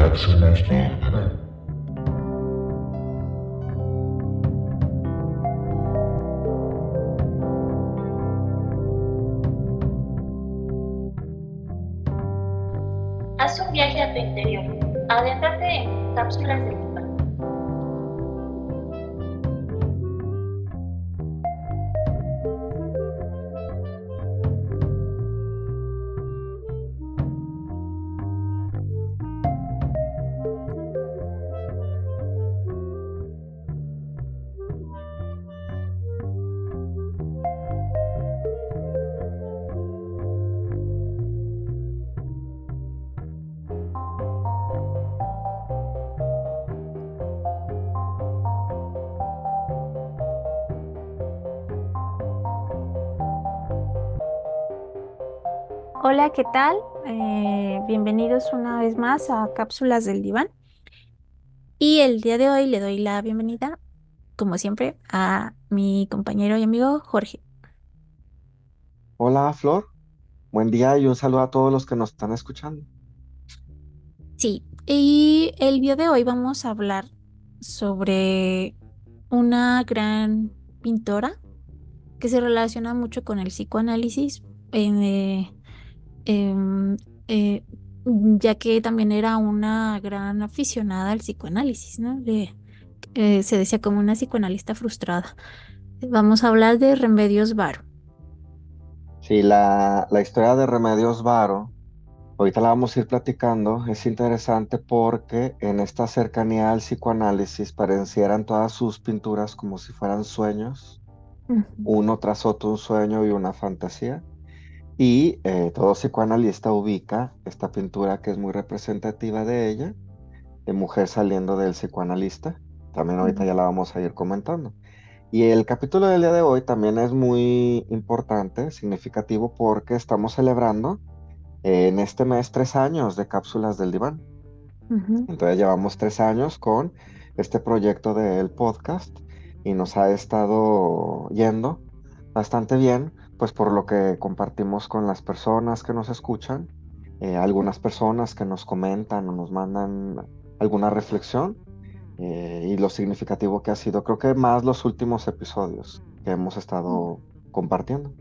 Cápsulas del diván. Haz un viaje a tu interior. Adéntrate en cápsulas del Hola, ¿qué tal? Eh, bienvenidos una vez más a Cápsulas del Diván. Y el día de hoy le doy la bienvenida, como siempre, a mi compañero y amigo Jorge. Hola Flor, buen día y un saludo a todos los que nos están escuchando. Sí, y el día de hoy vamos a hablar sobre una gran pintora que se relaciona mucho con el psicoanálisis. eh, em, eh, ya que también era una gran aficionada al psicoanálisis, ¿no? De- eh, se decía como una psicoanalista frustrada. Vamos a hablar de Remedios Varo. Sí, la, la historia de Remedios Varo, ahorita la vamos a ir platicando, es interesante porque en esta cercanía al psicoanálisis parecieran todas sus pinturas como si fueran sueños, uno tras otro un sueño y una fantasía. Y eh, todo psicoanalista ubica esta pintura que es muy representativa de ella, de mujer saliendo del psicoanalista. También ahorita ya la vamos a ir comentando. Y el capítulo del día de hoy también es muy importante, significativo, porque estamos celebrando eh, en este mes tres años de cápsulas del diván. Ujú. Entonces llevamos tres años con este proyecto del podcast y nos ha estado yendo bastante bien, pues por lo que compartimos con las personas que nos escuchan, eh, algunas personas que nos comentan o nos mandan alguna reflexión eh, y lo significativo que ha sido, creo que más los últimos episodios que hemos estado compartiendo.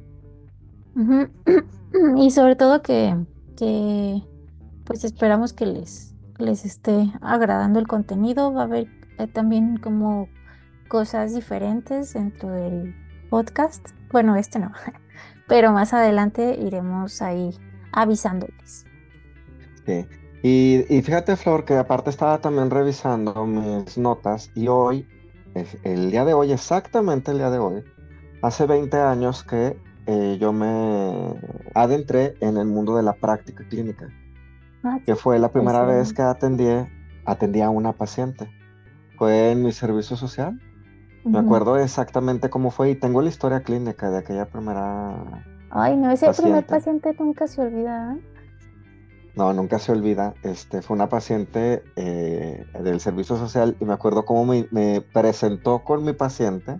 Y sobre todo que, que pues esperamos que les, les esté agradando el contenido. Va a haber eh, también como cosas diferentes dentro del podcast. Bueno, este no, pero más adelante iremos ahí avisándoles. Sí. Y, y fíjate, Flor, que aparte estaba también revisando mis notas y hoy, el día de hoy, exactamente el día de hoy, hace 20 años que eh, yo me adentré en el mundo de la práctica clínica, Ah, que fue la primera vez excelente. que atendí, atendí a una paciente. Fue en mi servicio social. Me acuerdo exactamente cómo fue y tengo la historia clínica de aquella primera Ay, no, ese primer paciente. paciente nunca se olvida. ¿eh? No, nunca se olvida. Este, fue una paciente eh, del servicio social y me acuerdo cómo me, me presentó con mi paciente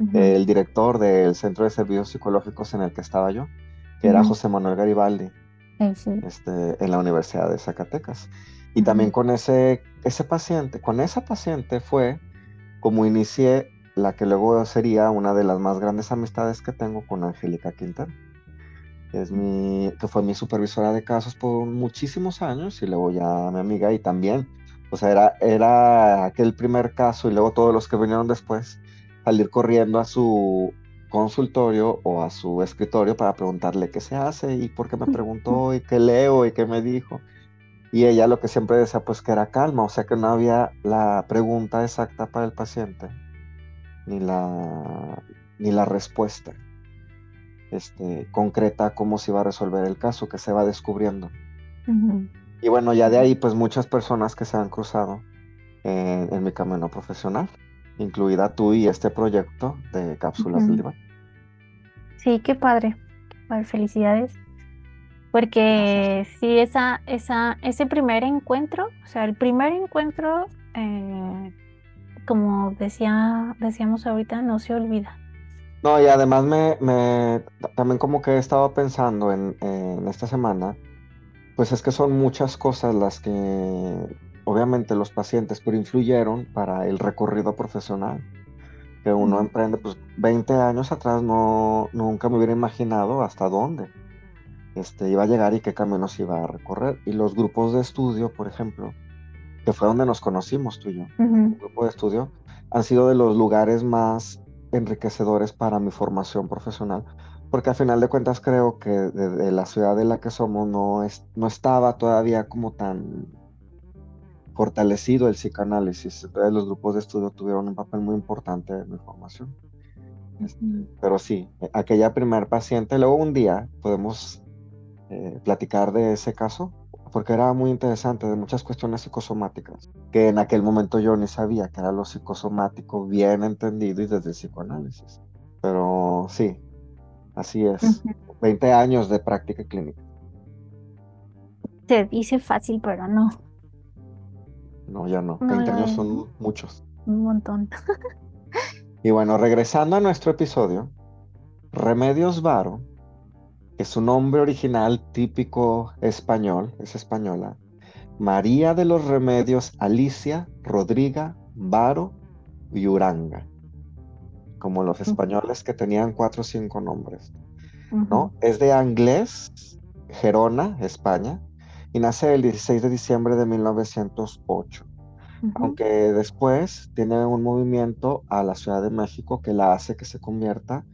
Ujú. el director del centro de servicios psicológicos en el que estaba yo, que era Ujú. José Manuel Garibaldi, sí. este, en la Universidad de Zacatecas. Y también con ese, ese paciente, con esa paciente fue como inicié la que luego sería una de las más grandes amistades que tengo con Angélica que es mi, que fue mi supervisora de casos por muchísimos años y luego ya mi amiga y también, o sea, era, era aquel primer caso y luego todos los que vinieron después, salir corriendo a su consultorio o a su escritorio para preguntarle qué se hace y por qué me preguntó y qué leo y qué me dijo. Y ella lo que siempre decía pues que era calma, o sea que no había la pregunta exacta para el paciente, ni la, ni la respuesta este, concreta cómo se iba a resolver el caso, que se va descubriendo. Y bueno, ya de ahí, pues muchas personas que se han cruzado en, en mi camino profesional, incluida tú y este proyecto de cápsulas del Ujú. diván. Sí, qué padre. Padre, felicidades. Porque sí, esa, esa, ese primer encuentro, o sea, el primer encuentro, eh, como decía, decíamos ahorita, no se olvida. No, y además me, me- también como que he estado pensando en, en esta semana Pues es que son muchas cosas las que obviamente los pacientes pero influyeron para el recorrido profesional que uno emprende. Pues 20 años atrás no, nunca me hubiera imaginado hasta dónde este, iba a llegar y qué caminos iba a recorrer. Y los grupos de estudio, por ejemplo, que fue donde nos conocimos tú y yo, Ujú. el grupo de estudio, han sido de los lugares más enriquecedores para mi formación profesional, porque al final de cuentas creo que de, de la ciudad de la que somos no, es, no estaba todavía como tan fortalecido el psicoanálisis. Entonces los grupos de estudio tuvieron un papel muy importante en mi formación. Este, pero sí, aquella primer paciente, luego un día podemos eh, platicar de ese caso, porque era muy interesante, de muchas cuestiones psicosomáticas, que en aquel momento yo ni sabía que era lo psicosomático bien entendido y desde el psicoanálisis. Pero sí, así es. Ujú. 20 años de práctica clínica. Se dice fácil, pero no, No, ya no. no 20 lo años son muchos. Un montón. Y bueno, regresando a nuestro episodio, Remedios Varo, que su nombre original típico español, es española, María de los Remedios Alicia Rodriga Varo y Uranga, como los españoles que tenían cuatro o cinco nombres, ¿no? Es de Anglés, Gerona, España, y nace el 16 de diciembre de 1908 Ujú. aunque después tiene un movimiento a la Ciudad de México que la hace que se convierta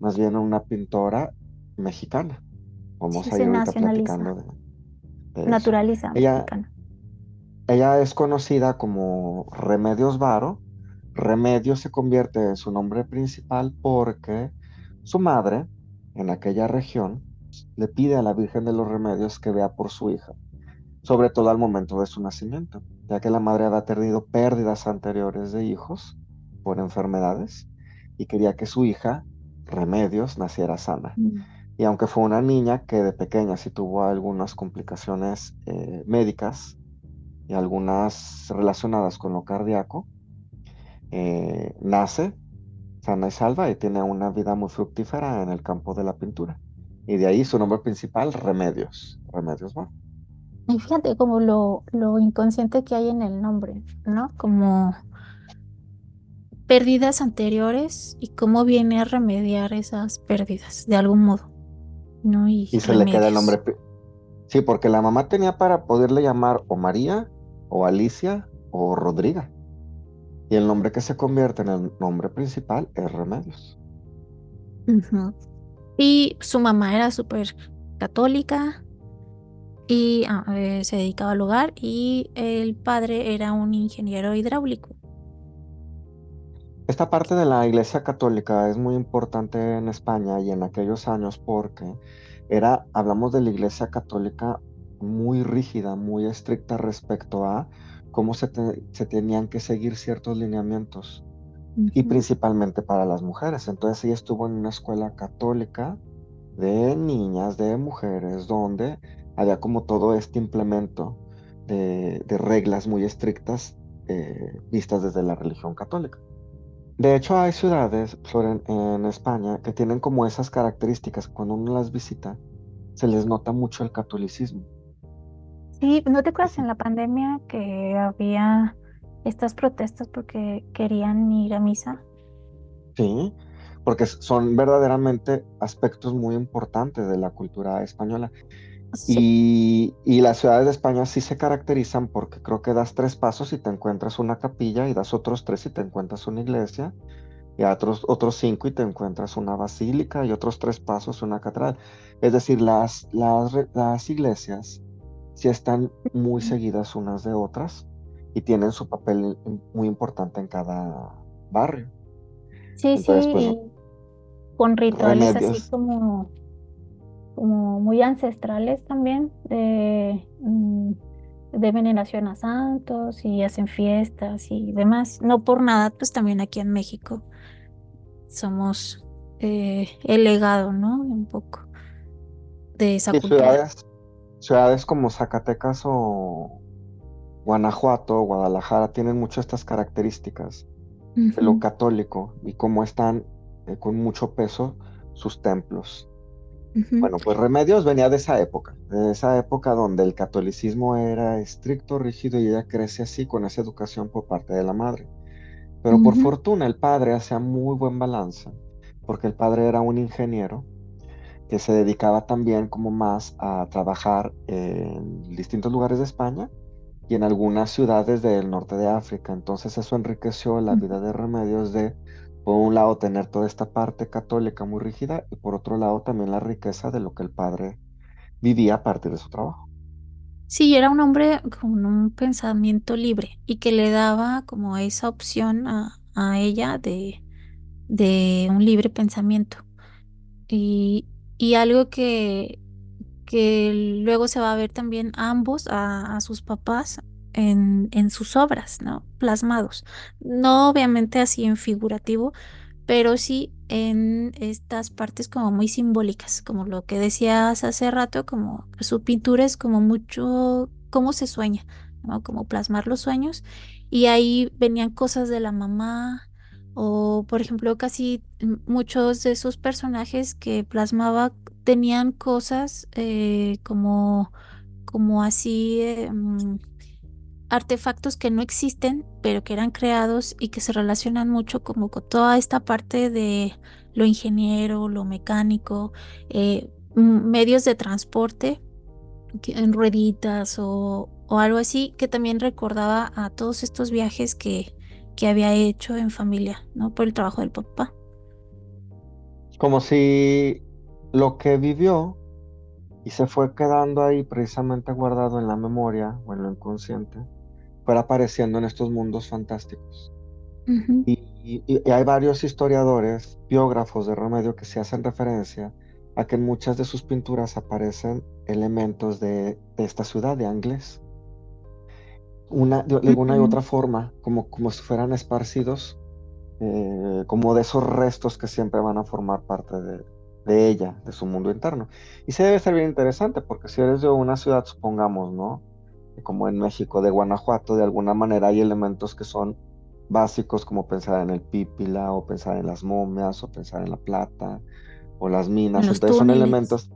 más bien en una pintora mexicana. Vamos Sí, a ir ahorita nacionaliza. platicando de, de eso. Naturaliza Ella, mexicana. ella es conocida como Remedios Varo. Remedios se convierte en su nombre principal porque su madre, en aquella región, le pide a la Virgen de los Remedios que vea por su hija, sobre todo al momento de su nacimiento, ya que la madre había tenido pérdidas anteriores de hijos por enfermedades y quería que su hija, Remedios, naciera sana. Mm. Y aunque fue una niña que de pequeña sí tuvo algunas complicaciones eh, médicas y algunas relacionadas con lo cardíaco, eh, nace sana y salva y tiene una vida muy fructífera en el campo de la pintura. Y de ahí su nombre principal, Remedios. Remedios Varo. Y fíjate como lo, lo inconsciente que hay en el nombre, ¿no? Como pérdidas anteriores y cómo viene a remediar esas pérdidas de algún modo, ¿no? Y Y se le queda el nombre. Sí, porque la mamá tenía para poderle llamar o María, o Alicia, o Rodriga. Y el nombre que se convierte en el nombre principal es Remedios. Y su mamá era súper católica y ah, eh, se dedicaba al hogar y el padre era un ingeniero hidráulico. Esta parte de la Iglesia Católica es muy importante en España y en aquellos años porque era, hablamos de la Iglesia Católica muy rígida, muy estricta respecto a cómo se, te- se tenían que seguir ciertos lineamientos y principalmente para las mujeres. Entonces ella estuvo en una escuela católica de niñas, de mujeres, donde había como todo este implemento de, de reglas muy estrictas eh, vistas desde la religión católica. De hecho, hay ciudades, en, España que tienen como esas características. Cuando uno las visita, se les nota mucho el catolicismo. Sí, ¿no te acuerdas en la pandemia que había estas protestas porque querían ir a misa? Sí, porque son verdaderamente aspectos muy importantes de la cultura española. Sí. Y, y las ciudades de España sí se caracterizan porque creo que das tres pasos y te encuentras una capilla, y das otros tres y te encuentras una iglesia, y otros, otros cinco y te encuentras una basílica, y otros tres pasos una catedral. Es decir, las, las, las iglesias sí están muy seguidas unas de otras y tienen su papel muy importante en cada barrio. Sí, Entonces, sí, pues, y con rituales así como, como muy ancestrales también, de, mm, de veneración a santos y hacen fiestas y demás. No por nada, pues también aquí en México somos eh, el legado, ¿no? Un poco de esa cultura. ciudades, ciudades como Zacatecas o Guanajuato o Guadalajara tienen mucho estas características de lo católico y cómo están eh, con mucho peso sus templos. Bueno, pues Remedios venía de esa época, de esa época donde el catolicismo era estricto, rígido y ella crece así con esa educación por parte de la madre. Pero por fortuna el padre hacía muy buen balance, porque el padre era un ingeniero que se dedicaba también como más a trabajar en distintos lugares de España y en algunas ciudades del norte de África. Entonces eso enriqueció la vida de Remedios de, por un lado, tener toda esta parte católica muy rígida y por otro lado también la riqueza de lo que el padre vivía a partir de su trabajo. Sí, era un hombre con un pensamiento libre y que le daba como esa opción a, ella de, un libre pensamiento. Y, algo que, luego se va a ver también a ambos, a sus papás, en, en sus obras, ¿no? Plasmados. No obviamente así en figurativo, pero sí en estas partes como muy simbólicas, como lo que decías hace rato, como su pintura es como mucho, cómo se sueña, ¿no? Como plasmar los sueños. Y ahí venían cosas de la mamá o, por ejemplo, casi muchos de esos personajes que plasmaba tenían cosas eh, como, como así, eh, artefactos que no existen, pero que eran creados y que se relacionan mucho como con toda esta parte de lo ingeniero, lo mecánico, eh, medios de transporte en rueditas o, o algo así, que también recordaba a todos estos viajes que, que había hecho en familia, ¿no? Por el trabajo del papá. Como si lo que vivió y se fue quedando ahí precisamente guardado en la memoria o en lo inconsciente, fuera apareciendo en estos mundos fantásticos. Ujú, Y, y- y hay varios historiadores, biógrafos de Remedio que se hacen referencia a que en muchas de sus pinturas aparecen elementos de, de esta ciudad de Angles. Una, de de alguna y ujú, otra forma, como, como si fueran esparcidos, eh, como de esos restos que siempre van a formar parte de, de ella, de su mundo interno. Y se debe ser bien interesante, porque si eres de una ciudad, supongamos, ¿no? Como en México, de Guanajuato, de alguna manera hay elementos que son básicos, como pensar en el pípila, o pensar en las momias, o pensar en la plata, o las minas. Entonces son elementos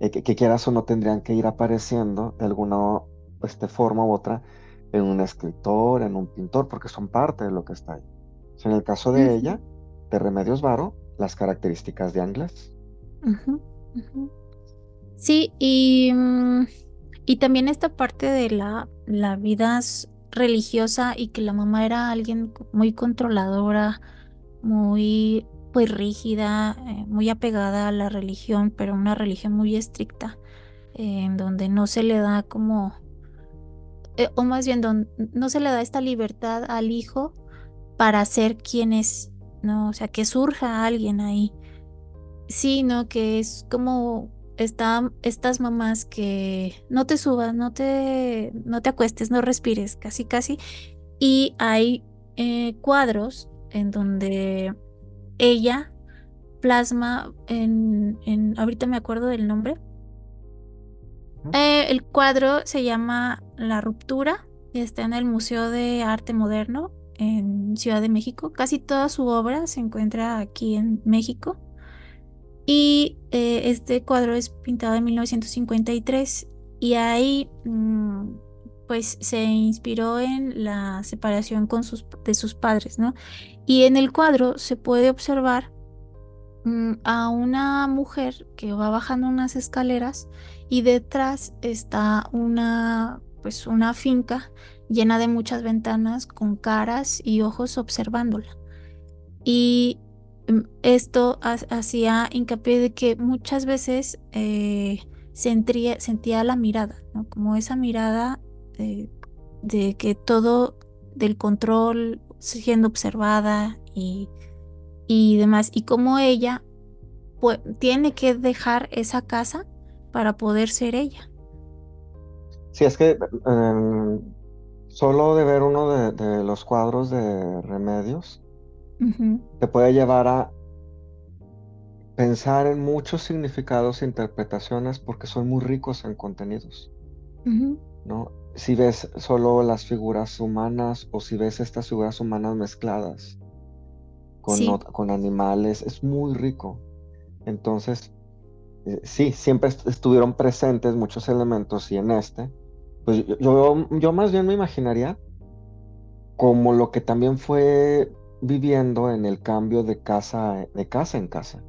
eh, que, que quieras o no tendrían que ir apareciendo de alguna este, forma u otra en un escritor, en un pintor, porque son parte de lo que está ahí. En el caso de ella, de Remedios Varo, las características de Angles. Sí, y, mm, y también esta parte de la, la vida religiosa y que la mamá era alguien muy controladora, muy pues rígida, eh, muy apegada a la religión, pero una religión muy estricta, en donde no se le da como, eh, o más bien don- no se le da esta libertad al hijo para ser quien es, ¿no? O sea, que surja alguien ahí. Sí, no, que es como está, estas mamás que no te subas, no te, no te acuestes, no respires, casi, casi. Y hay eh, cuadros en donde ella plasma en, en, ahorita me acuerdo del nombre. Eh, el cuadro se llama La Ruptura y está en el Museo de Arte Moderno en Ciudad de México. Casi toda su obra se encuentra aquí en México. Y eh, este cuadro es pintado en 1953 y ahí mm, pues se inspiró en la separación de sus padres, ¿no? Y en el cuadro se puede observar mm, a una mujer que va bajando unas escaleras y detrás está una pues una finca llena de muchas ventanas con caras y ojos observándola. Y esto ha- hacía hincapié de que muchas veces eh, sentía la mirada, ¿no? Como esa mirada de, que todo del control siendo observada y, y demás. Y como ella tiene que dejar esa casa para poder ser ella. Si es que eh, solo de ver uno de los cuadros de Remedios Te puede llevar a pensar en muchos significados e interpretaciones porque son muy ricos en contenidos. ¿no? Si ves solo las figuras humanas o si ves estas figuras humanas mezcladas con, Sí, con animales, es muy rico. Entonces, eh, sí, siempre est- estuvieron presentes muchos elementos y en este, pues yo, yo, yo más bien me imaginaría como lo que también fue viviendo en el cambio de casa, de casa en casa,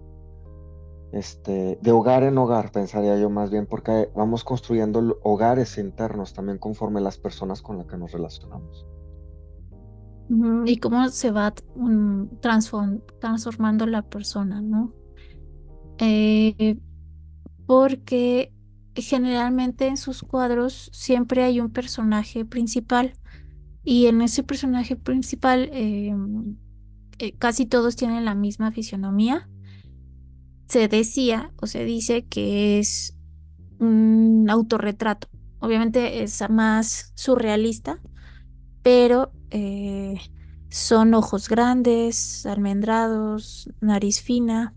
este, de hogar en hogar, pensaría yo más bien, porque vamos construyendo hogares internos también conforme las personas con las que nos relacionamos. Y cómo se va transform- transformando la persona, ¿no? Eh, porque generalmente en sus cuadros siempre hay un personaje principal y en ese personaje principal eh, eh, casi todos tienen la misma fisionomía. Se decía o se dice que es un autorretrato. Obviamente es más surrealista, pero eh, son ojos grandes, almendrados, nariz fina,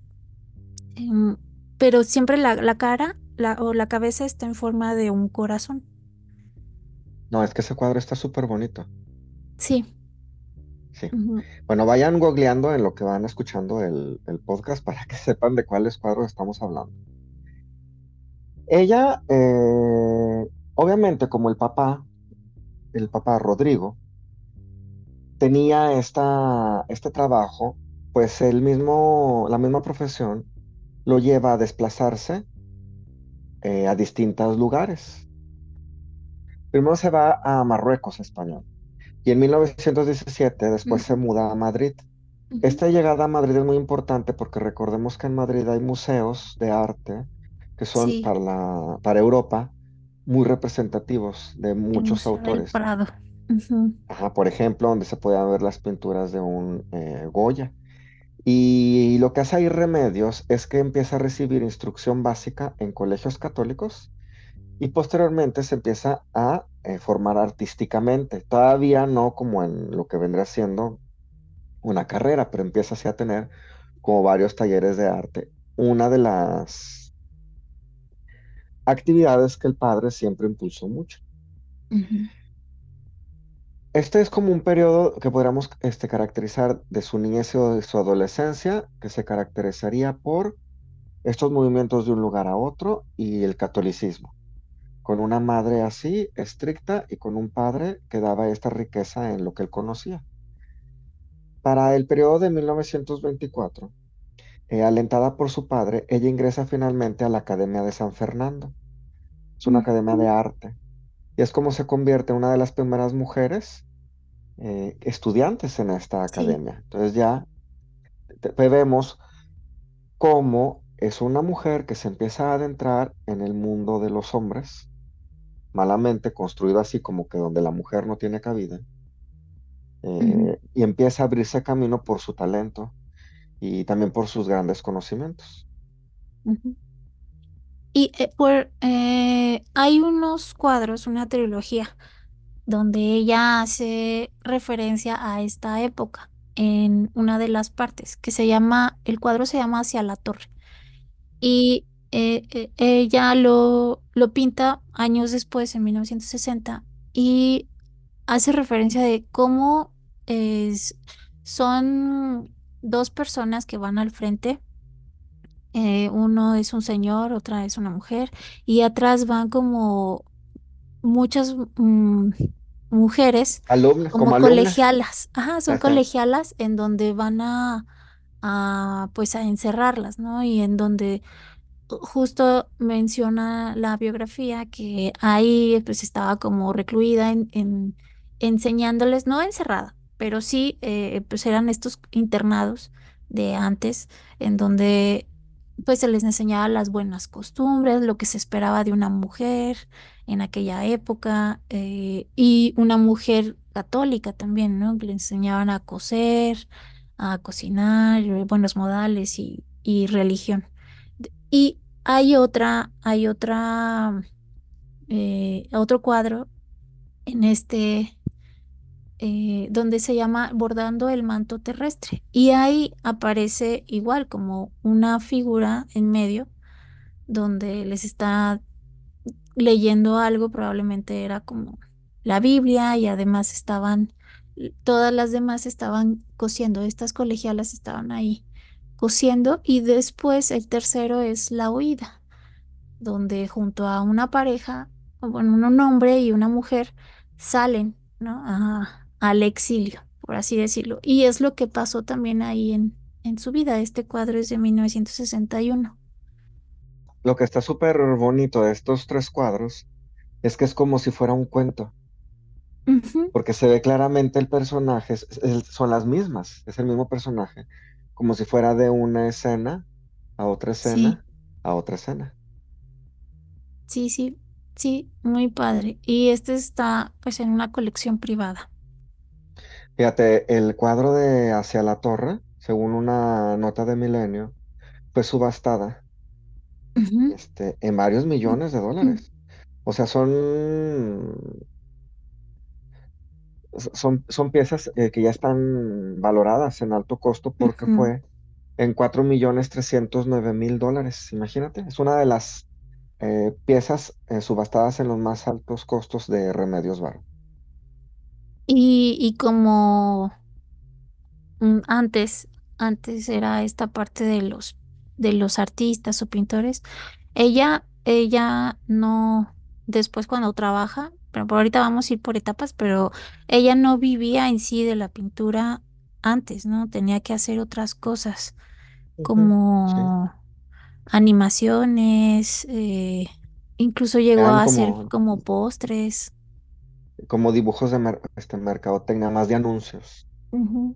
em, pero siempre la, la cara la, o la cabeza está en forma de un corazón. No, es que ese cuadro está súper bonito. Sí. Sí. Bueno, vayan googleando en lo que van escuchando el, el podcast para que sepan de cuáles cuadros estamos hablando. Ella, eh, obviamente, como el papá, el papá Rodrigo, tenía esta, este trabajo, pues el mismo, la misma profesión lo lleva a desplazarse eh, a distintos lugares. Primero se va a Marruecos, España, y en 1917 después se muda a Madrid. Esta llegada a Madrid es muy importante porque recordemos que en Madrid hay museos de arte que son Sí, para la, para Europa muy representativos de muchos autores. Ajá, por ejemplo, donde se pueden ver las pinturas de un eh, Goya. Y lo que hace ahí Remedios es que empieza a recibir instrucción básica en colegios católicos y posteriormente se empieza a eh, formar artísticamente. Todavía no como en lo que vendría siendo una carrera, pero empieza así a tener como varios talleres de arte. Una de las actividades que el padre siempre impulsó mucho. Este es como un periodo que podríamos este, caracterizar de su niñez o de su adolescencia, que se caracterizaría por estos movimientos de un lugar a otro y el catolicismo, con una madre así, estricta, y con un padre que daba esta riqueza en lo que él conocía. Para el periodo de 1924, eh, alentada por su padre, ella ingresa finalmente a la Academia de San Fernando. Es una academia de arte. Y es como se convierte en una de las primeras mujeres eh, estudiantes en esta Sí. academia. Entonces ya vemos cómo es una mujer que se empieza a adentrar en el mundo de los hombres, malamente construido así como que donde la mujer no tiene cabida, eh, y empieza a abrirse camino por su talento y también por sus grandes conocimientos. Y eh, por, eh, hay unos cuadros, una trilogía, donde ella hace referencia a esta época en una de las partes, que se llama, el cuadro se llama Hacia la Torre. Y eh, eh, ella lo, lo pinta años después, en 1960, y hace referencia de cómo es, son dos personas que van al frente eh, uno es un señor, otra es una mujer, y atrás van como muchas mm, mujeres, Alumnas, como como colegialas, ajá, son Ajá. colegialas en donde van a, a pues a encerrarlas, ¿no? Y en donde justo menciona la biografía que ahí pues estaba como recluida en, en- enseñándoles, no encerrada, pero sí eh, pues eran estos internados de antes en donde pues se les enseñaba las buenas costumbres, lo que se esperaba de una mujer en aquella época eh, y una mujer católica también, ¿no? Le enseñaban a coser, a cocinar, eh, buenos modales y, y religión. Y hay otra, hay otra, eh, otro cuadro en este, eh, donde se llama Bordando el manto terrestre. Y ahí aparece igual como una figura en medio donde les está leyendo algo, probablemente era como la Biblia y además estaban, todas las demás estaban cosiendo, estas colegialas estaban ahí cosiendo y después el tercero es la huida. donde junto a una pareja, bueno, un hombre y una mujer salen, ¿no? A- al exilio, por así decirlo. Y es lo que pasó también ahí en, en su vida. Este cuadro es de 1961. Lo que está súper bonito de estos tres cuadros es que es como si fuera un cuento, porque se ve claramente el personaje, es- es- son las mismas, es el mismo personaje, como si fuera de una escena a otra Sí, escena a otra escena. sí, sí, sí, muy padre. Y este está pues en una colección privada. Fíjate, el cuadro de Hacia la Torre, según una nota de Milenio, fue subastada este, en varios millones de dólares. O sea, son, son, son piezas eh, que ya están valoradas en alto costo porque fue en cuatro millones trescientos nueve mil dólares. Imagínate, es una de las eh, piezas eh, subastadas en los más altos costos de Remedios Varo. Y, y como mm, antes, antes era esta parte de los, de los artistas o pintores, ella, ella no, después cuando trabaja, pero por ahorita vamos a ir por etapas, pero ella no vivía en sí de la pintura antes, ¿no? Tenía que hacer otras cosas Sí, como animaciones, eh, incluso llegó eran a hacer como, como postres. como dibujos de mer- este, mercadotecnia, más de anuncios. Ujú,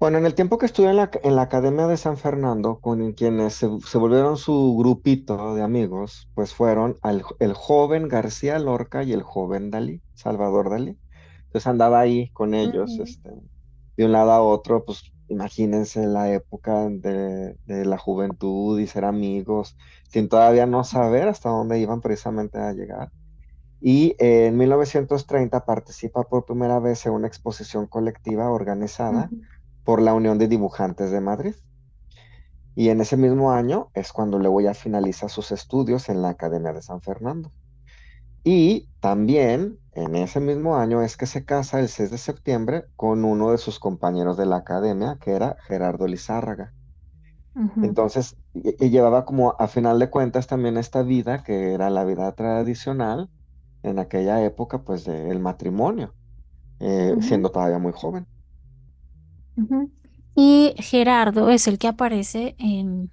Bueno, en el tiempo que estuve en la, en la Academia de San Fernando, con quienes se, se volvieron su grupito de amigos, pues fueron al- el joven García Lorca y el joven Dalí, Salvador Dalí. Entonces andaba ahí con ellos, ujú, este, de un lado a otro, pues imagínense la época de, de la juventud y ser amigos, sin todavía no saber hasta dónde iban precisamente a llegar. Y eh, en 1930 participa por primera vez en una exposición colectiva organizada ujú, por la Unión de Dibujantes de Madrid. Y en ese mismo año es cuando luego ya finaliza sus estudios en la Academia de San Fernando. Y también en ese mismo año es que se casa el 6 de septiembre con uno de sus compañeros de la academia, que era Gerardo Lizárraga. Entonces, y- y llevaba como a final de cuentas también esta vida, que era la vida tradicional en aquella época, pues del matrimonio, eh, siendo todavía muy joven. Ujú. Y Gerardo es el que aparece en,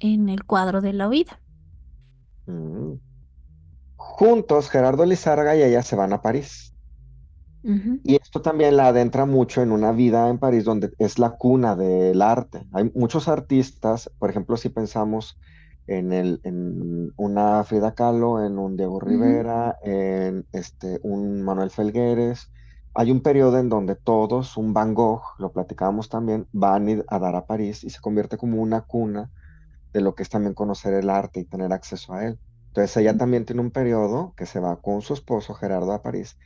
en el cuadro de la huida. Mm. Juntos, Gerardo Lizárraga y ella se van a París. Ujú, Y esto también la adentra mucho en una vida en París donde es la cuna del arte. Hay muchos artistas, por ejemplo, si pensamos en, el, en una Frida Kahlo, en un Diego ujú, Rivera, en este, un Manuel Felgueres, hay un periodo en donde todos, un Van Gogh, lo platicábamos también, van a dar a París y se convierte como una cuna de lo que es también conocer el arte y tener acceso a él. Entonces ella también tiene un periodo que se va con su esposo Gerardo a París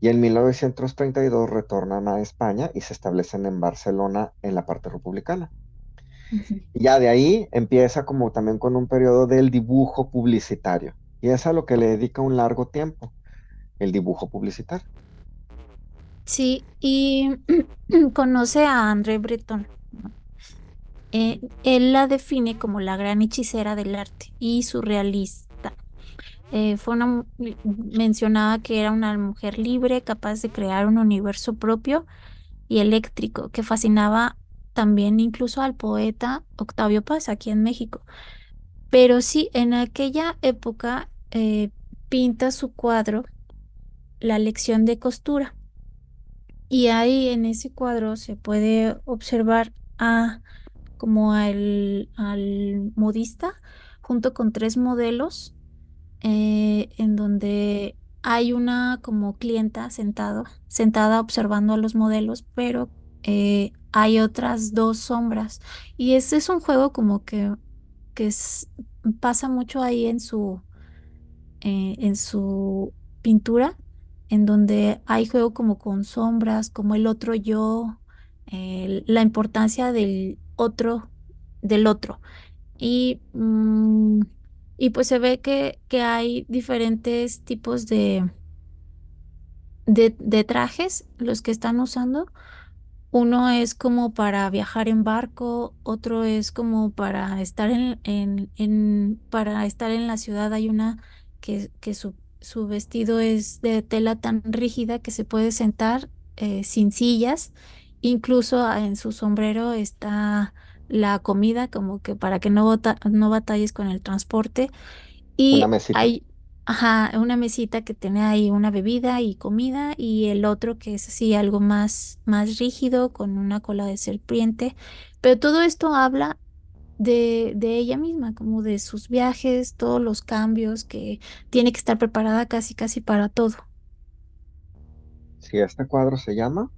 y en 1932 retornan a España y se establecen en Barcelona en la parte republicana. Y ya de ahí empieza como también con un periodo del dibujo publicitario. Y es a lo que le dedica un largo tiempo, el dibujo publicitario. Sí, y conoce a André Breton. Eh, él la define como la gran hechicera del arte y surrealista. Eh, fue una, mencionaba que era una mujer libre, capaz de crear un universo propio y eléctrico, que fascinaba también incluso al poeta Octavio Paz aquí en México. Pero sí, en aquella época eh, pinta su cuadro La lección de costura. Y ahí en ese cuadro se puede observar a como al, al modista junto con tres modelos eh, en donde hay una como clienta sentado, sentada observando a los modelos, pero eh, hay otras dos sombras. Y ese es un juego como que, que pasa mucho ahí en su, eh, en su pintura, en donde hay juego como con sombras, como el otro yo, la importancia del otro, del otro. Y, mm, y pues se ve que, que hay diferentes tipos de, de, trajes los que están usando. Uno es como para viajar en barco, otro es como para estar en, en, en- para estar en la ciudad. Hay una que, que su, su vestido es de tela tan rígida que se puede sentar eh, sin sillas. Incluso ah, en su sombrero está la comida, como que para que no, bota- no batalles con el transporte. Una Y mesita. hay, ajá, una mesita que tiene ahí una bebida y comida y el otro que es así algo más, más rígido con una cola de serpiente. Pero todo esto habla de, de ella misma, como de sus viajes, todos los cambios, que tiene que estar preparada casi, casi para todo. Si este cuadro se llama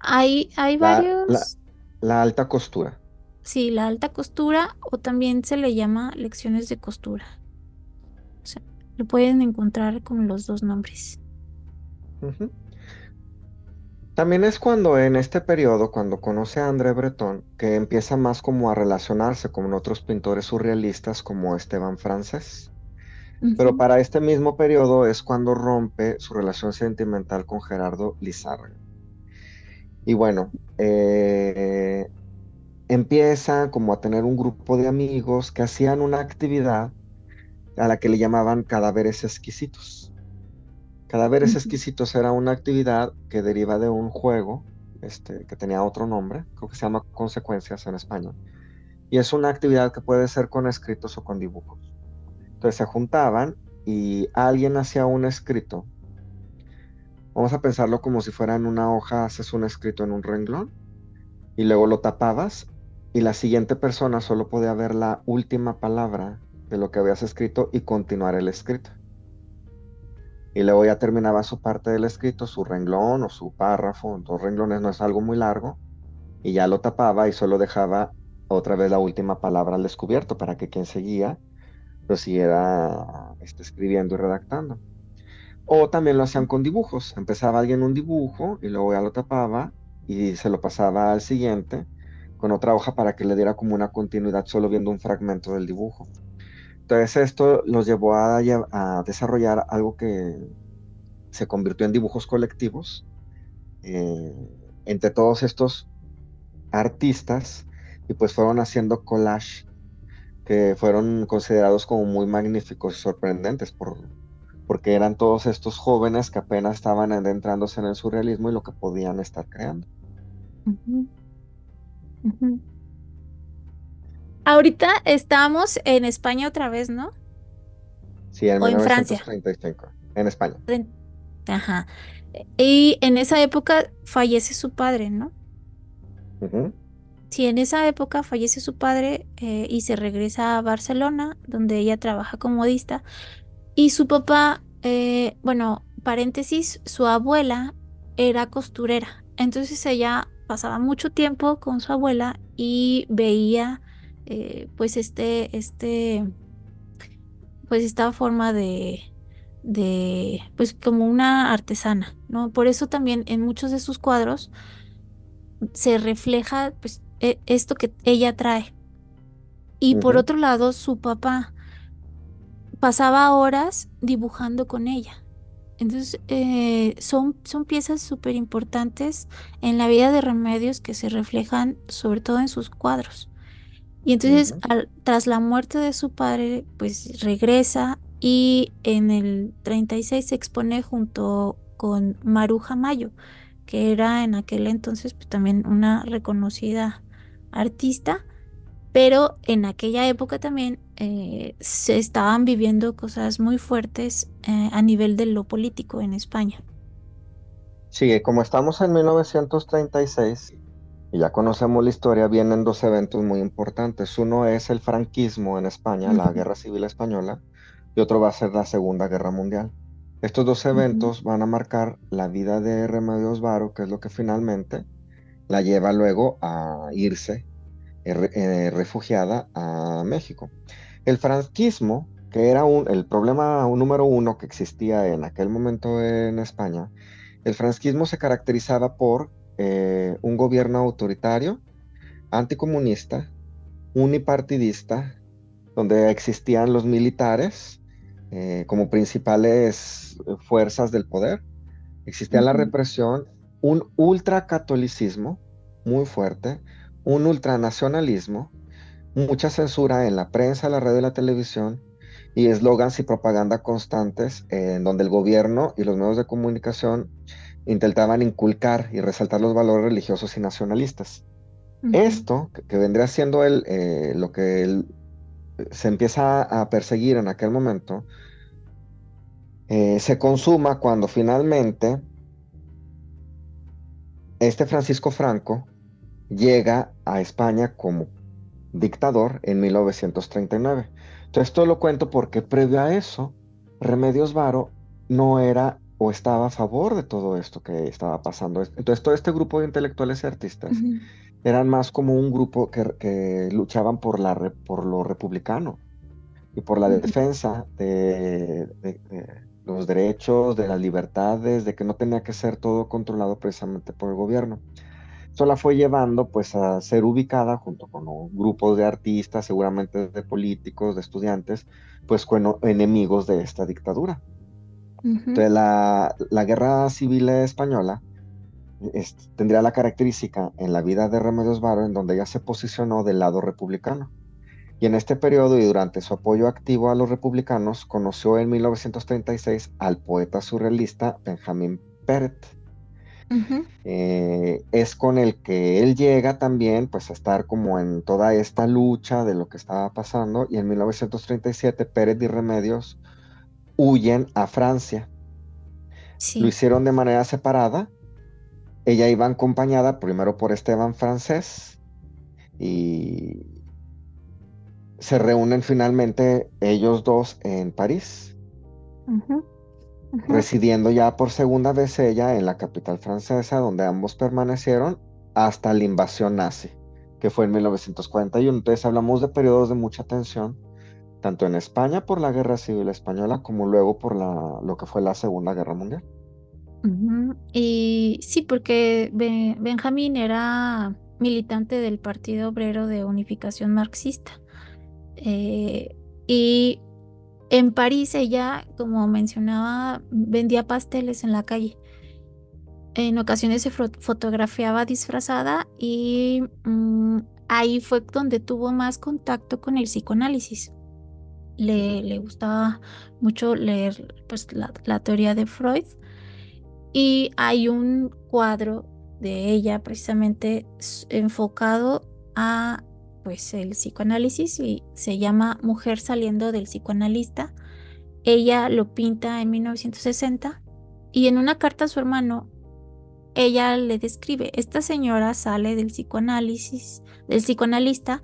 Hay, hay la, varios, la alta costura. sí, la alta costura o también se le llama lecciones de costura. O sea, lo pueden encontrar con los dos nombres. También es cuando en este periodo, cuando conoce a André Breton, que empieza más como a relacionarse con otros pintores surrealistas como Esteban Francés. Pero para este mismo periodo es cuando rompe su relación sentimental con Gerardo Lizárraga. Y bueno, eh, empieza como a tener un grupo de amigos que hacían una actividad a la que le llamaban cadáveres exquisitos. Cadáveres exquisitos era una actividad que deriva de un juego este, que tenía otro nombre, creo que se llama Consecuencias en español. Y es una actividad que puede ser con escritos o con dibujos. Entonces se juntaban y alguien hacía un escrito. Vamos a pensarlo como si fuera en una hoja, haces un escrito en un renglón y luego lo tapabas y la siguiente persona solo podía ver la última palabra de lo que habías escrito y continuar el escrito. Y luego ya terminaba su parte del escrito, su renglón o su párrafo, dos renglones no es algo muy largo, y ya lo tapaba y solo dejaba otra vez la última palabra al descubierto para que quien seguía lo siguiera este, escribiendo y redactando. O también lo hacían con dibujos. Empezaba alguien un dibujo y luego ya lo tapaba y se lo pasaba al siguiente con otra hoja para que le diera como una continuidad solo viendo un fragmento del dibujo. Entonces esto los llevó a, desarrollar algo que se convirtió en dibujos colectivos eh, entre todos estos artistas y pues fueron haciendo collage que fueron considerados como muy magníficos y sorprendentes por, porque eran todos estos jóvenes que apenas estaban adentrándose en el surrealismo y lo que podían estar creando. Ahorita estamos en España otra vez, ¿no? Sí, en O en Francia. 1935, en España. Ajá. Y en esa época fallece su padre, ¿no? Ujú, Sí, en esa época fallece su padre eh, y se regresa a Barcelona, donde ella trabaja como modista. Y su papá, eh, bueno, paréntesis, su abuela era costurera. Entonces ella pasaba mucho tiempo con su abuela y veía eh, pues este, este, pues esta forma de, de, pues como una artesana, ¿no? Por eso también en muchos de sus cuadros se refleja pues e- esto que ella trae. Y por otro lado, su papá pasaba horas dibujando con ella. Entonces, eh, son, son piezas súper importantes en la vida de Remedios que se reflejan sobre todo en sus cuadros. Y entonces, al- tras la muerte de su padre, pues regresa y en el 36 se expone junto con Maruja Mayo, que era en aquel entonces pues, también una reconocida artista, pero en aquella época también eh, se estaban viviendo cosas muy fuertes eh, a nivel de lo político en España. Sí, como estamos en 1936 y ya conocemos la historia, vienen dos eventos muy importantes. Uno es el franquismo en España, la Guerra Civil Española, y otro va a ser la Segunda Guerra Mundial. Estos dos eventos van a marcar la vida de Remedios Varo, que es lo que finalmente la lleva luego a irse eh, eh, refugiada a México. El franquismo, que era un, el problema número uno que existía en aquel momento en España, el franquismo se caracterizaba por eh, un gobierno autoritario, anticomunista, unipartidista, donde existían los militares eh, como principales fuerzas del poder. Existía la represión un ultracatolicismo muy fuerte, un ultranacionalismo, mucha censura en la prensa, la radio y la televisión, y eslogans y propaganda constantes en donde el gobierno y los medios de comunicación intentaban inculcar y resaltar los valores religiosos y nacionalistas. Esto, que, vendría siendo el, eh, lo que se empieza a perseguir en aquel momento, eh, se consuma cuando finalmente este Francisco Franco llega a España como dictador en 1939. Entonces, esto lo cuento porque previo a eso, Remedios Varo no era o estaba a favor de todo esto que estaba pasando. Entonces, todo este grupo de intelectuales y artistas eran más como un grupo que, luchaban por, la, por lo republicano y por la defensa de, los derechos, de las libertades, de que no tenía que ser todo controlado precisamente por el gobierno. Esto la fue llevando pues a ser ubicada junto con grupos de artistas, seguramente de políticos, de estudiantes, pues con enemigos de esta dictadura. Entonces la, la, guerra civil española tendría la característica en la vida de Remedios Varo en donde ella se posicionó del lado republicano. Y en este periodo y durante su apoyo activo a los republicanos, conoció en 1936 al poeta surrealista Benjamin Peret. Eh, es con el que él llega también pues a estar como en toda esta lucha de lo que estaba pasando y en 1937 Peret y Remedios huyen a Francia. Lo hicieron de manera separada. Ella iba acompañada primero por Esteban Francés y se reúnen finalmente ellos dos en París, residiendo ya por segunda vez ella en la capital francesa, donde ambos permanecieron hasta la invasión nazi, que fue en 1941. Entonces hablamos de periodos de mucha tensión, tanto en España por la Guerra Civil Española como luego por la, lo que fue la Segunda Guerra Mundial. Y sí, porque Benjamín era militante del Partido Obrero de Unificación Marxista. Eh, y en París ella, como mencionaba, vendía pasteles en la calle. En ocasiones se fotografiaba disfrazada y mm, ahí fue donde tuvo más contacto con el psicoanálisis. Le, gustaba mucho leer pues, la teoría de Freud y hay un cuadro de ella precisamente enfocado a pues el psicoanálisis y se llama Mujer saliendo del psicoanalista. Ella lo pinta en 1960 y en una carta a su hermano ella le describe, esta señora sale del psicoanálisis, del psicoanalista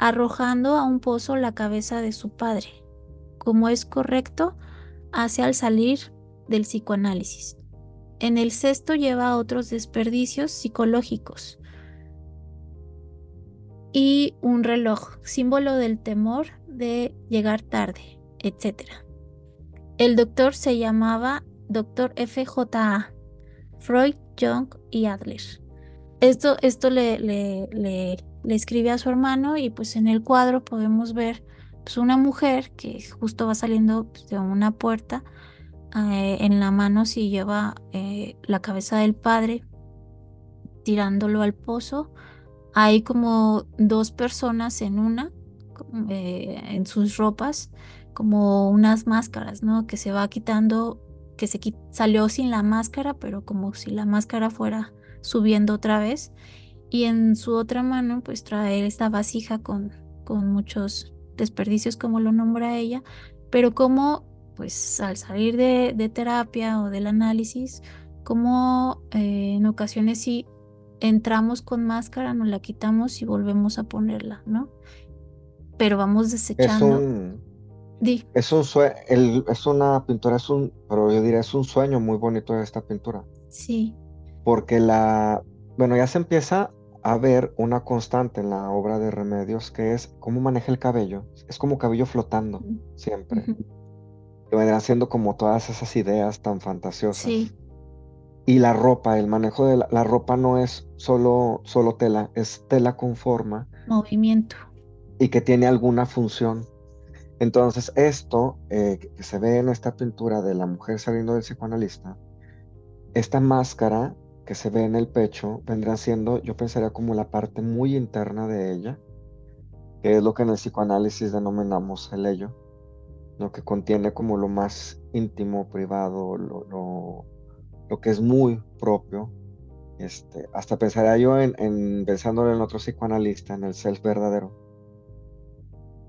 arrojando a un pozo la cabeza de su padre. Como es correcto, hace al salir del psicoanálisis. En el cesto lleva otros desperdicios psicológicos y un reloj, símbolo del temor de llegar tarde, etc. El doctor se llamaba Dr. FJA, Freud, Jung y Adler. Esto, esto le, le, le, escribe a su hermano y pues en el cuadro podemos ver pues, una mujer que justo va saliendo pues, de una puerta eh, en la mano si lleva eh, la cabeza del padre tirándolo al pozo. Hay como dos personas en una, eh, en sus ropas, como unas máscaras, ¿no? Que se va quitando, que se salió sin la máscara, pero como si la máscara fuera subiendo otra vez. Y en su otra mano, pues trae esta vasija con, con muchos desperdicios, como lo nombra ella, pero como pues al salir de, terapia o del análisis, como eh, en ocasiones sí entramos con máscara, nos la quitamos y volvemos a ponerla, ¿no? Pero vamos desechando. Es un, es un es una pintura, es un, pero yo diría es un sueño muy bonito de esta pintura. Sí. Porque la, bueno, ya se empieza a ver una constante en la obra de Remedios que es cómo maneja el cabello. Es como cabello flotando siempre que vendrán siendo como todas esas ideas tan fantasiosas. Sí. Y la ropa, el manejo de la, ropa no es solo, solo tela, es tela con forma. Movimiento. Y que tiene alguna función. Entonces, esto eh, que se ve en esta pintura de la mujer saliendo del psicoanalista, esta máscara que se ve en el pecho vendrán siendo, yo pensaría como la parte muy interna de ella, que es lo que en el psicoanálisis denominamos el ello, lo que contiene como lo más íntimo, privado, lo, lo, lo que es muy propio. Este, hasta pensaría yo en, en pensándolo en otro psicoanalista, en el self verdadero.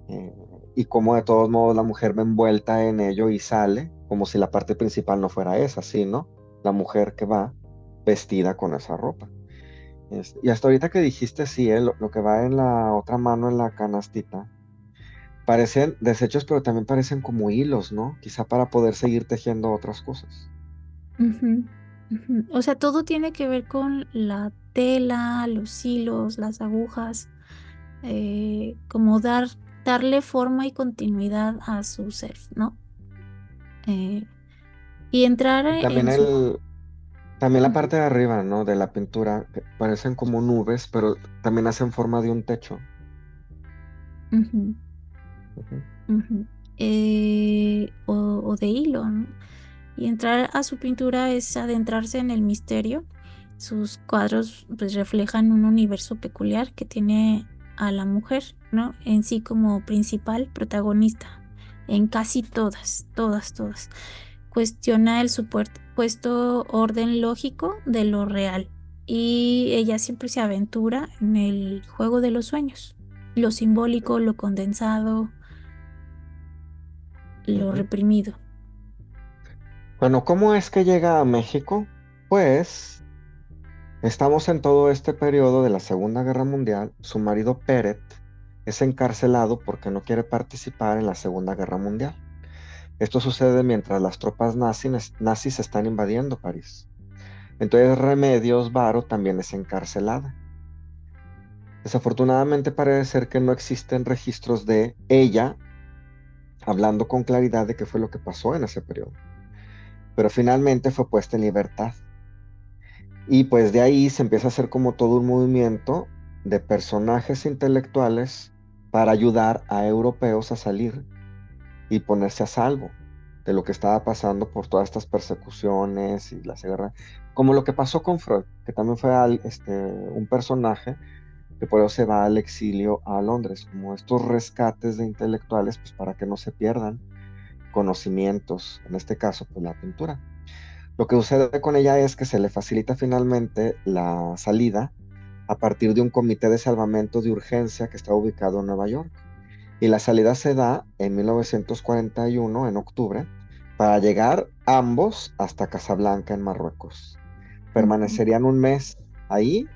Eh, y como de todos modos la mujer va envuelta en ello y sale, como si la parte principal no fuera esa, ¿no? La mujer que va vestida con esa ropa. Este, y hasta ahorita que dijiste, sí, eh, lo, que va en la otra mano en la canastita, parecen desechos, pero también parecen como hilos, ¿no? Quizá para poder seguir tejiendo otras cosas. O sea, todo tiene que ver con la tela, los hilos, las agujas, eh, como dar darle forma y continuidad a su ser, ¿no? Eh, y entrar también en el, También la parte de arriba, ¿no? De la pintura, parecen como nubes, pero también hacen forma de un techo. Eh, o, de hilo, ¿no? Y entrar a su pintura es adentrarse en el misterio. Sus cuadros pues reflejan un universo peculiar que tiene a la mujer, ¿no? En sí como principal protagonista, en casi todas, todas, todas. Cuestiona el supuesto orden lógico de lo real y ella siempre se aventura en el juego de los sueños, lo simbólico, lo condensado, lo reprimido. Bueno, ¿cómo es que llega a México? Pues Estamos en todo este periodo de la Segunda Guerra Mundial. Su marido Peret es encarcelado porque no quiere participar en la Segunda Guerra Mundial. Esto sucede mientras las tropas nazis, nazis están invadiendo París. Entonces Remedios Varo también es encarcelada. Desafortunadamente parece ser que no existen registros de ella hablando con claridad de qué fue lo que pasó en ese periodo. Pero finalmente fue puesta en libertad. Y pues de ahí se empieza a hacer como todo un movimiento de personajes intelectuales para ayudar a europeos a salir y ponerse a salvo de lo que estaba pasando por todas estas persecuciones y la guerra, como lo que pasó con Freud, que también fue este, un personaje que por eso se va al exilio a Londres, como estos rescates de intelectuales, pues para que no se pierdan conocimientos, en este caso, pues la pintura. Lo que sucede con ella es que se le facilita finalmente la salida a partir de un comité de salvamento de urgencia que está ubicado en Nueva York. Y la salida se da en 1941, en octubre, para llegar ambos hasta Casablanca, en Marruecos. Permanecerían un mes ahí,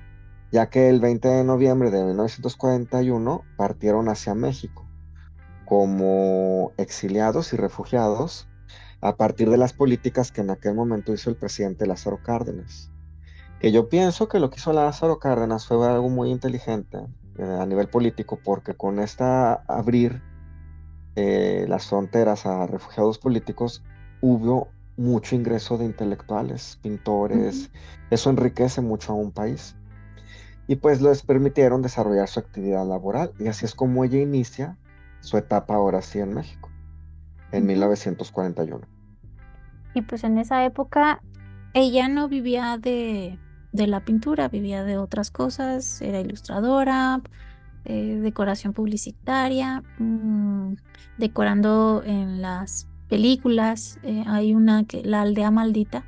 ya que el 20 de noviembre de 1941 partieron hacia México como exiliados y refugiados a partir de las políticas que en aquel momento hizo el presidente Lázaro Cárdenas. Que yo pienso que lo que hizo Lázaro Cárdenas fue algo muy inteligente a nivel político, porque con esta abrir eh, las fronteras a refugiados políticos hubo mucho ingreso de intelectuales, pintores, eso enriquece mucho a un país. Y pues les permitieron desarrollar su actividad laboral y así es como ella inicia su etapa ahora sí en México, en 1941. Y pues en esa época ella no vivía de, la pintura, vivía de otras cosas, era ilustradora, eh, decoración publicitaria, mm, decorando en las películas. Eh, hay una que, La Aldea Maldita,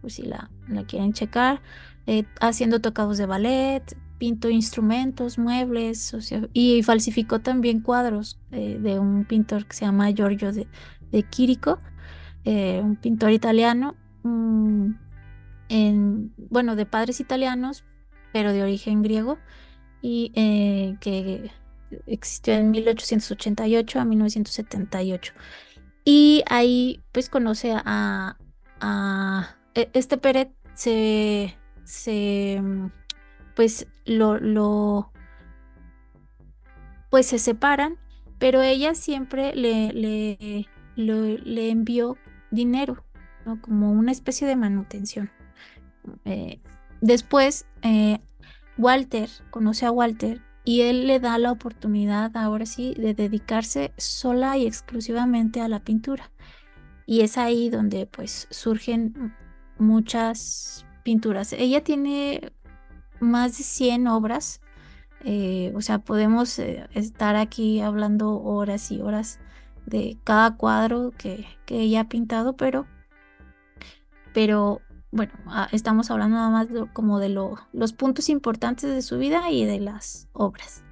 pues si la, quieren checar, eh, haciendo tocados de ballet, pintó instrumentos, muebles, y falsificó también cuadros de un pintor que se llama Giorgio de, de Quirico eh, un pintor italiano, mm, en, bueno, de padres italianos, pero de origen griego, y eh, que existió en 1888 a 1978. Y ahí pues conoce a, e, este Peret, se, se pues lo, lo, pues se separan, pero ella siempre le, le, le envió dinero, ¿no? como una especie de manutención. Eh, después, eh, Walter conoce a Walter y él le da la oportunidad ahora sí de dedicarse sola y exclusivamente a la pintura. Y es ahí donde pues surgen muchas pinturas. Ella tiene más de 100 obras. eh, o sea, podemos estar aquí hablando horas y horas de cada cuadro que, que ella ha pintado, pero, pero bueno, ah, estamos hablando nada más de- como de lo- los puntos importantes de su vida y de las obras.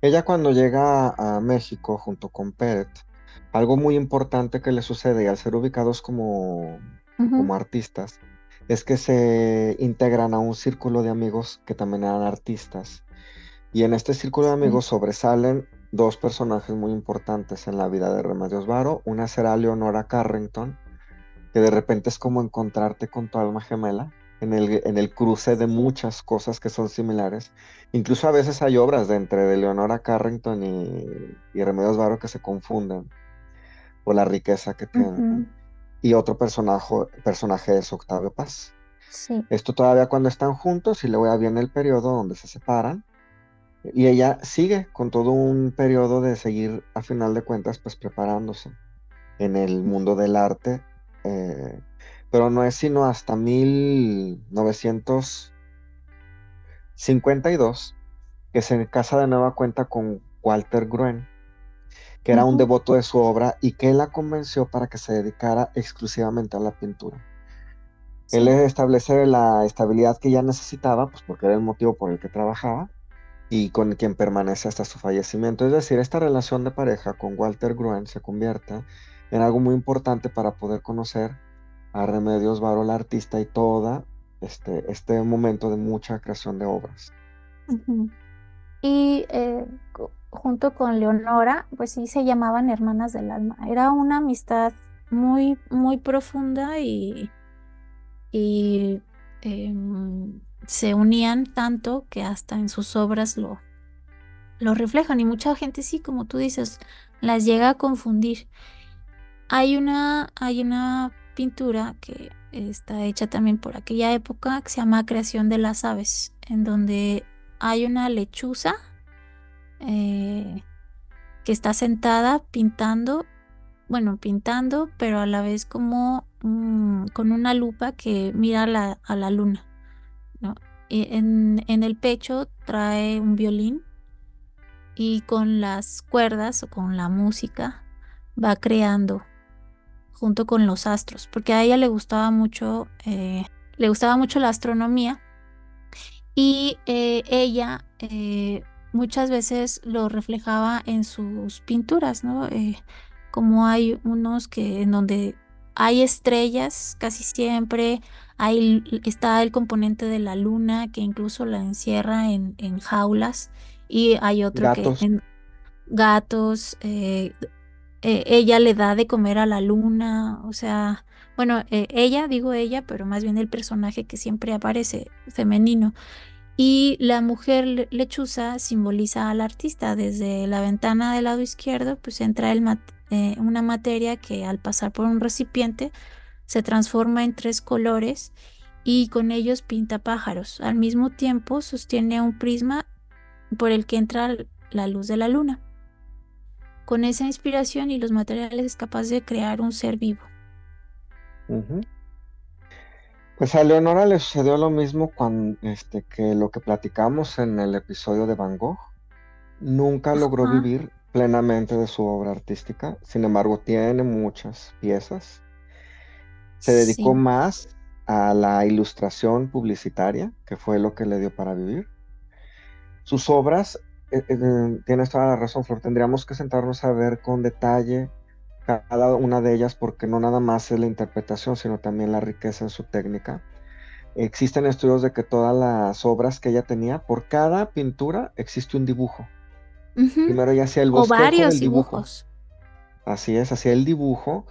Ella cuando llega a México junto con Peret, algo muy importante que le sucede y al ser ubicados como, como artistas, es que se integran a un círculo de amigos que también eran artistas. Y en este círculo de amigos sobresalen dos personajes muy importantes en la vida de Remedios Varo. Una será Leonora Carrington, que de repente es como encontrarte con tu alma gemela en el, en el cruce de muchas cosas que son similares. Incluso a veces hay obras de entre de Leonora Carrington y, y Remedios Varo que se confunden por la riqueza que tienen. Y otro personaje, personaje es Octavio Paz. sí. Esto todavía cuando están juntos y luego ya viene el periodo donde se separan. Y ella sigue con todo un periodo de seguir, a final de cuentas, pues preparándose en el mundo del arte. Eh, pero no es sino hasta 1952 que se casa de nueva cuenta con Walter Gruen, que era un devoto de su obra y que la convenció para que se dedicara exclusivamente a la pintura. Él sí. establece la estabilidad que ella necesitaba, pues porque era el motivo por el que trabajaba y con quien permanece hasta su fallecimiento. Es decir, esta relación de pareja con Walter Gruen se convierte en algo muy importante para poder conocer a Remedios Varo, la artista, y toda este, este momento de mucha creación de obras. Y eh, junto con Leonora, pues sí se llamaban hermanas del alma. Era una amistad muy, muy profunda y, y em, se unían tanto que hasta en sus obras lo, lo reflejan. Y mucha gente, sí, como tú dices, las llega a confundir. Hay una, hay una pintura que está hecha también por aquella época que se llama Creación de las Aves, en donde hay una lechuza eh, que está sentada pintando, bueno, pintando, pero a la vez como mm, con una lupa que mira la, a la luna, en el pecho trae un violín y con las cuerdas o con la música va creando junto con los astros, porque a ella le gustaba mucho, eh, le gustaba mucho la astronomía y eh, ella eh, muchas veces lo reflejaba en sus pinturas, ¿no? Eh, como hay unos que en donde hay estrellas casi siempre, hay, está el componente de la luna que incluso la encierra en, en jaulas y hay otro que Gatos. en gatos, eh, eh, ella le da de comer a la luna, o sea, bueno, eh, ella, digo ella, pero más bien el personaje que siempre aparece femenino. Y la mujer le- lechuza simboliza al artista. Desde la ventana del lado izquierdo, pues entra eh, una materia que al pasar por un recipiente se transforma en tres colores y con ellos pinta pájaros. Al mismo tiempo sostiene un prisma por el que entra la luz de la luna. Con esa inspiración y los materiales es capaz de crear un ser vivo. Pues a Leonora le sucedió lo mismo cuando, este, que lo que platicamos en el episodio de Van Gogh. Nunca logró vivir plenamente de su obra artística, sin embargo tiene muchas piezas. Se dedicó Sí. más a la ilustración publicitaria, que fue lo que le dio para vivir. Sus obras, eh, eh, tienes toda la razón, Flor, tendríamos que sentarnos a ver con detalle cada una de ellas porque no nada más es la interpretación, sino también la riqueza en su técnica. Existen estudios de que todas las obras que ella tenía, por cada pintura existe un dibujo. Primero ella hacía el O bosquejo varios del dibujo. dibujos. Así es, hacía el dibujo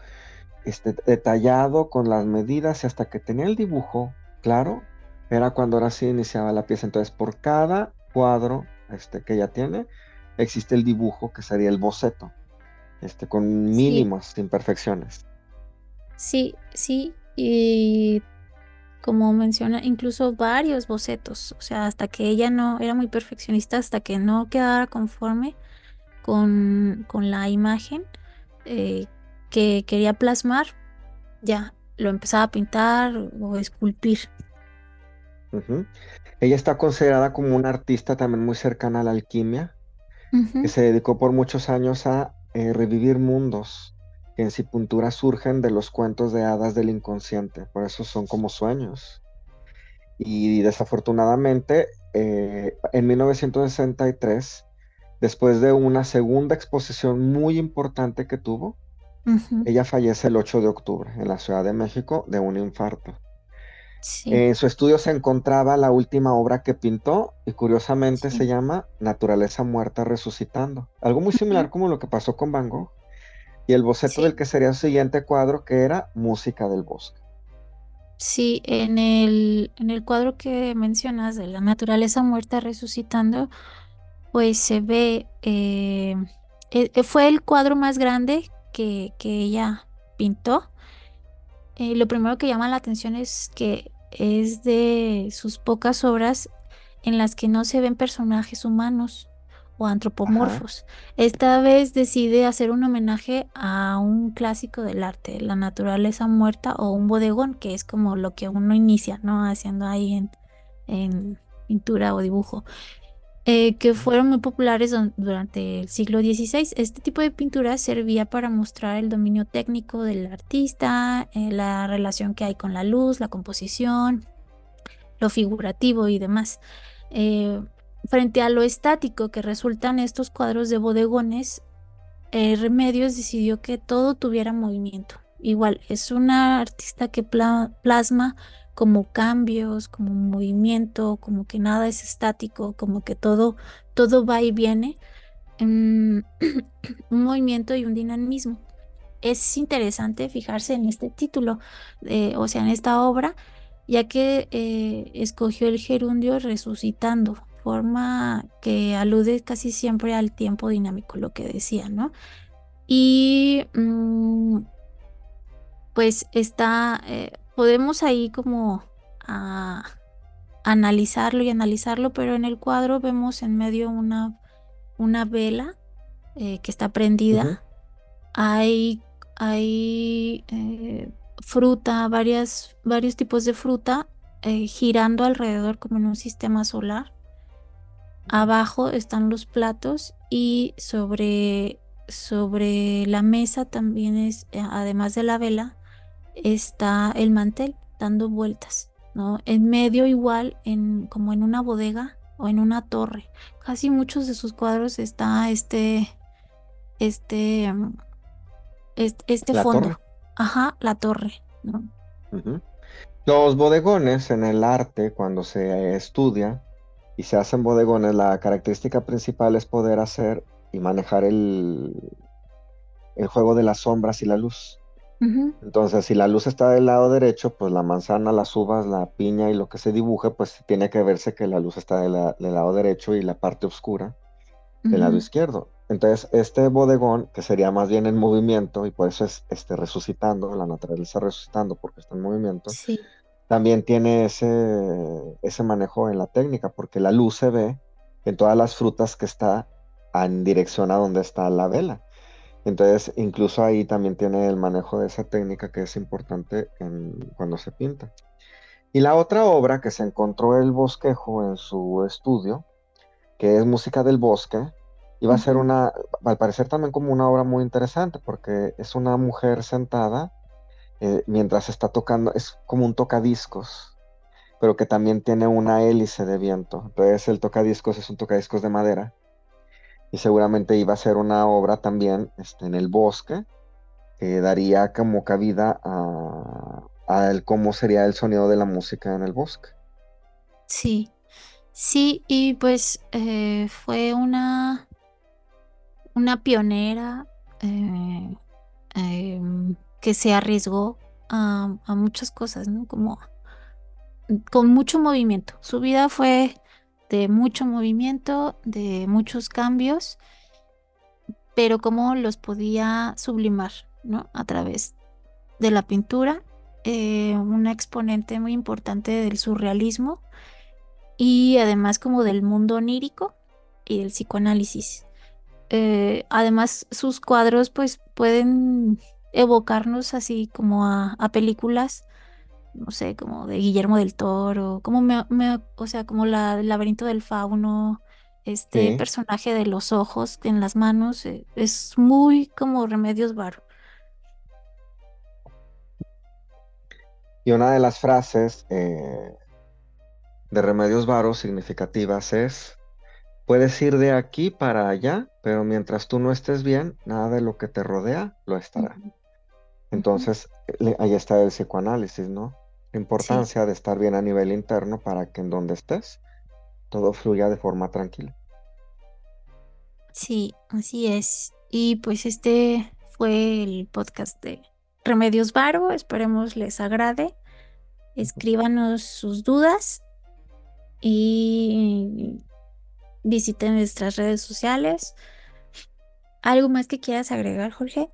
este, detallado con las medidas y hasta que tenía el dibujo claro, era cuando ahora sí iniciaba la pieza. Entonces, por cada cuadro este, que ella tiene, existe el dibujo que sería el boceto, este, con Sí, mínimas imperfecciones. sí, sí. Y como menciona, incluso varios bocetos. O sea, hasta que ella no era muy perfeccionista, hasta que no quedara conforme con, con la imagen eh, que quería plasmar, ya lo empezaba a pintar o esculpir. Ella está considerada como una artista también muy cercana a la alquimia, que Ujú, se dedicó por muchos años a eh, revivir mundos que en su pintura surgen de los cuentos de hadas del inconsciente, por eso son como sueños. Y desafortunadamente, eh, en 1963, después de una segunda exposición muy importante que tuvo, ella fallece el 8 de octubre en la Ciudad de México de un infarto. Sí. En su estudio se encontraba la última obra que pintó y curiosamente Sí. se llama Naturaleza muerta resucitando. Algo muy similar como lo que pasó con Van Gogh y el boceto del que sería su siguiente cuadro que era Música del Bosque. Sí, en el, en el cuadro que mencionas de la naturaleza muerta resucitando, pues se ve, eh, eh, eh, fue el cuadro más grande que, que ella pintó. Eh, lo primero que llama la atención es que es de sus pocas obras en las que no se ven personajes humanos o Ajá. antropomorfos. Esta vez decide hacer un homenaje a un clásico del arte, la naturaleza muerta o un bodegón, que es como lo que uno inicia, ¿no? Haciendo ahí en, en pintura o dibujo eh, que fueron muy populares durante el siglo XVI. Este tipo de pintura servía para mostrar el dominio técnico del artista, eh, la relación que hay con la luz, la composición, lo figurativo y demás. Eh, frente a lo estático que resultan estos cuadros de bodegones, Remedios decidió que todo tuviera movimiento. Igual, es una artista que pla- plasma como cambios, como movimiento, como que nada es estático, como que todo, todo va y viene. mm, un movimiento y un dinamismo. Es interesante fijarse en este título, eh, o sea, en esta obra, ya que eh, escogió el gerundio resucitando, forma que alude casi siempre al tiempo dinámico, lo que decía, ¿no? Y mm, pues está, eh, podemos ahí como a- analizarlo y analizarlo, pero en el cuadro vemos en medio una, una vela eh, que está prendida. Hay, hay eh, fruta, varias, varios tipos de fruta eh, girando alrededor como en un sistema solar. Abajo están los platos y sobre, sobre la mesa también es, además de la vela, está el mantel dando vueltas, ¿no? En medio igual, en, como en una bodega o en una torre. Casi muchos de sus cuadros está este, este, mm, est- este La fondo. torre. Ajá, la torre, ¿no? Los bodegones en el arte, cuando se estudia y se hacen bodegones, la característica principal es poder hacer y manejar el, el juego de las sombras y la luz. Entonces, si la luz está del lado derecho, pues la manzana, las uvas, la piña y lo que se dibuje, pues tiene que verse que la luz está de la- del lado derecho y la parte oscura del lado izquierdo. Entonces, este bodegón, que sería más bien en movimiento, y por eso es este, resucitando, la naturaleza resucitando porque está en movimiento, Sí, también tiene ese, ese manejo en la técnica, porque la luz se ve en todas las frutas que está en dirección a donde está la vela. Entonces, incluso ahí también tiene el manejo de esa técnica que es importante en- cuando se pinta. Y la otra obra que se encontró el bosquejo en su estudio, que es Música del Bosque, iba a ser una, al parecer también como una obra muy interesante, porque es una mujer sentada eh, mientras está tocando, es como un tocadiscos, pero que también tiene una hélice de viento. Entonces el tocadiscos es un tocadiscos de madera y seguramente iba a ser una obra también este, en el bosque que daría como cabida a, el cómo sería el sonido de la música en el bosque. sí, sí, y pues eh, fue una, una pionera eh, em, que se arriesgó a, a muchas cosas, ¿no? Como con mucho movimiento. Su vida fue de mucho movimiento, de muchos cambios, pero cómo los podía sublimar, ¿no? A través de la pintura, eh, una exponente muy importante del surrealismo y además como del mundo onírico y del psicoanálisis. Eh, además, sus cuadros pues pueden evocarnos así como a películas, no sé, como de Guillermo del Toro, como me, me- o sea, como la el laberinto del fauno, este Sí. personaje de los ojos en las manos, eh, es muy como Remedios Varo. Y una de las frases eh, de Remedios Varo significativas es, puedes ir de aquí para allá, pero mientras tú no estés bien, nada de lo que te rodea lo estará. Entonces, le- ahí está el psicoanálisis, ¿no? La importancia de estar bien a nivel interno para que en donde estés, todo fluya de forma tranquila. Sí, así es. Y pues este fue el podcast de Remedios Varo. Esperemos les agrade. Escríbanos sus dudas y visiten nuestras redes sociales. ¿Algo más que quieras agregar, Jorge?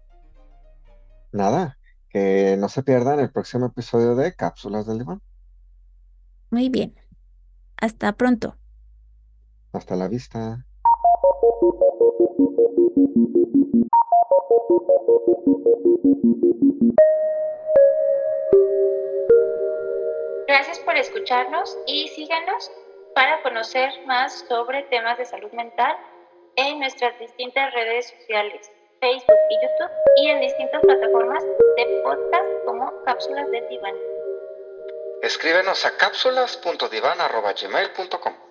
Nada, que no se pierdan el próximo episodio de Cápsulas del Diván. Muy bien. Hasta pronto. Hasta la vista. Gracias por escucharnos y síganos para conocer más sobre temas de salud mental en nuestras distintas redes sociales, Facebook y YouTube, y en distintas plataformas de podcast como Cápsulas de Diván. Escríbenos a cápsulas.divan.gmail.com